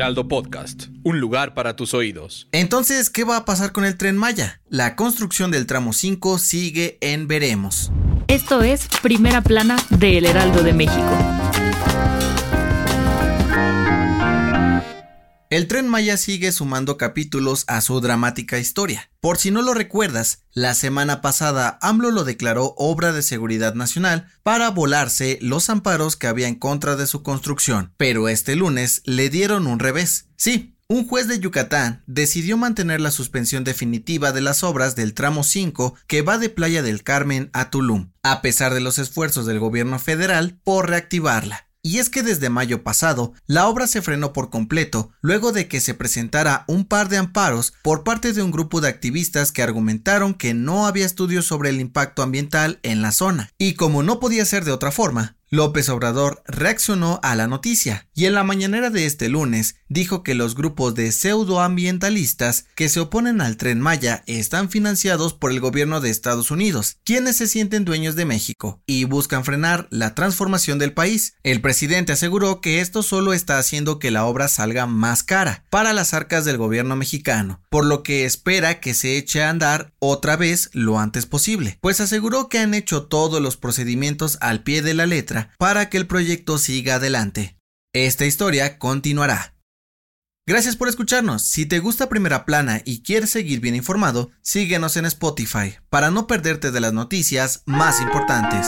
Heraldo Podcast, un lugar para tus oídos. Entonces, ¿qué va a pasar con el Tren Maya? La construcción del tramo 5 sigue en veremos. Esto es Primera Plana de El Heraldo de México. El tren Maya sigue sumando capítulos a su dramática historia. Por si no lo recuerdas, la semana pasada AMLO lo declaró obra de seguridad nacional para volarse los amparos que había en contra de su construcción, pero este lunes le dieron un revés. Sí, un juez de Yucatán decidió mantener la suspensión definitiva de las obras del tramo 5 que va de Playa del Carmen a Tulum, a pesar de los esfuerzos del gobierno federal por reactivarla. Y es que desde mayo pasado, la obra se frenó por completo luego de que se presentara un par de amparos por parte de un grupo de activistas que argumentaron que no había estudios sobre el impacto ambiental en la zona. Y como no podía ser de otra forma, López Obrador reaccionó a la noticia y en la mañanera de este lunes dijo que los grupos de pseudoambientalistas que se oponen al tren Maya están financiados por el gobierno de Estados Unidos, quienes se sienten dueños de México y buscan frenar la transformación del país. El presidente aseguró que esto solo está haciendo que la obra salga más cara para las arcas del gobierno mexicano, por lo que espera que se eche a andar otra vez lo antes posible, pues aseguró que han hecho todos los procedimientos al pie de la letra para que el proyecto siga adelante. Esta historia continuará. Gracias por escucharnos. Si te gusta Primera Plana y quieres seguir bien informado, síguenos en Spotify para no perderte de las noticias más importantes.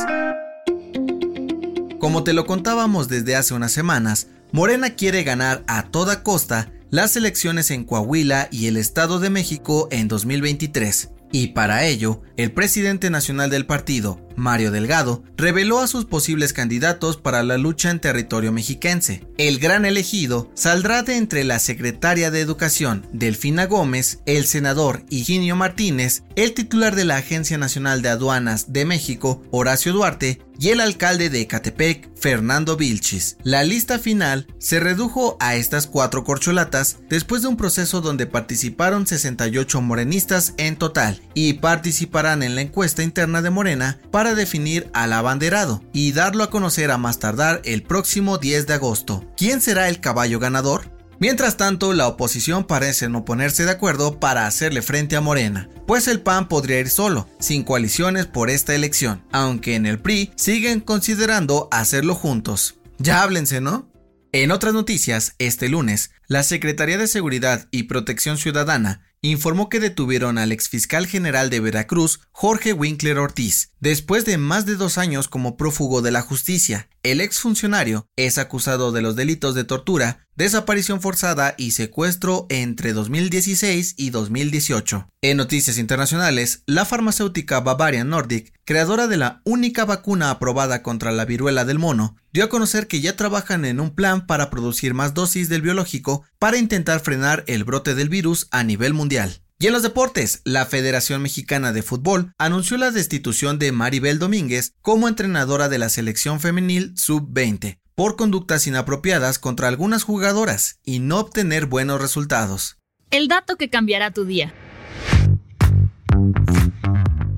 Como te lo contábamos desde hace unas semanas, Morena quiere ganar a toda costa las elecciones en Coahuila y el Estado de México en 2023. Y para ello, el presidente nacional del partido, Mario Delgado, reveló a sus posibles candidatos para la lucha en territorio mexiquense. El gran elegido saldrá de entre la secretaria de Educación, Delfina Gómez, el senador Higinio Martínez, el titular de la Agencia Nacional de Aduanas de México, Horacio Duarte, y el alcalde de Ecatepec, Fernando Vilchis. La lista final se redujo a estas cuatro corcholatas después de un proceso donde participaron 68 morenistas en total y participarán en la encuesta interna de Morena para definir al abanderado y darlo a conocer a más tardar el próximo 10 de agosto. ¿Quién será el caballo ganador? Mientras tanto, la oposición parece no ponerse de acuerdo para hacerle frente a Morena, pues el PAN podría ir solo, sin coaliciones por esta elección, aunque en el PRI siguen considerando hacerlo juntos. Ya háblense, ¿no? En otras noticias, este lunes, la Secretaría de Seguridad y Protección Ciudadana informó que detuvieron al exfiscal general de Veracruz, Jorge Winkler Ortiz, después de más de dos años como prófugo de la justicia. El exfuncionario es acusado de los delitos de tortura, desaparición forzada y secuestro entre 2016 y 2018. En noticias internacionales, la farmacéutica Bavarian Nordic, creadora de la única vacuna aprobada contra la viruela del mono, dio a conocer que ya trabajan en un plan para producir más dosis del biológico para intentar frenar el brote del virus a nivel mundial. Y en los deportes, la Federación Mexicana de Fútbol anunció la destitución de Maribel Domínguez como entrenadora de la selección femenil sub-20 por conductas inapropiadas contra algunas jugadoras y no obtener buenos resultados. El dato que cambiará tu día.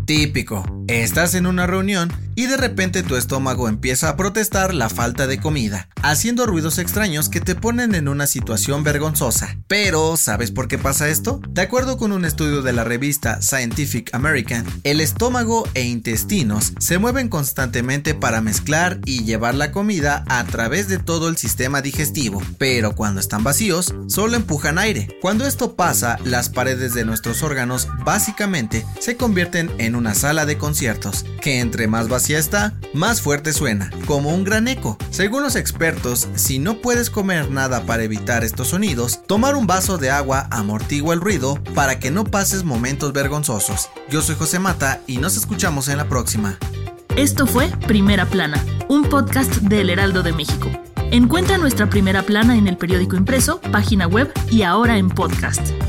Típico. Estás en una reunión y de repente tu estómago empieza a protestar la falta de comida, haciendo ruidos extraños que te ponen en una situación vergonzosa. Pero, ¿sabes por qué pasa esto? De acuerdo con un estudio de la revista Scientific American, el estómago e intestinos se mueven constantemente para mezclar y llevar la comida a través de todo el sistema digestivo, pero cuando están vacíos, solo empujan aire. Cuando esto pasa, las paredes de nuestros órganos básicamente se convierten en una sala de que entre más vacía está, más fuerte suena, como un gran eco. Según los expertos, si no puedes comer nada para evitar estos sonidos, tomar un vaso de agua amortigua el ruido para que no pases momentos vergonzosos. Yo soy José Mata y nos escuchamos en la próxima. Esto fue Primera Plana un podcast del Heraldo de México. Encuentra nuestra primera plana en el periódico impreso, página web y ahora en podcast.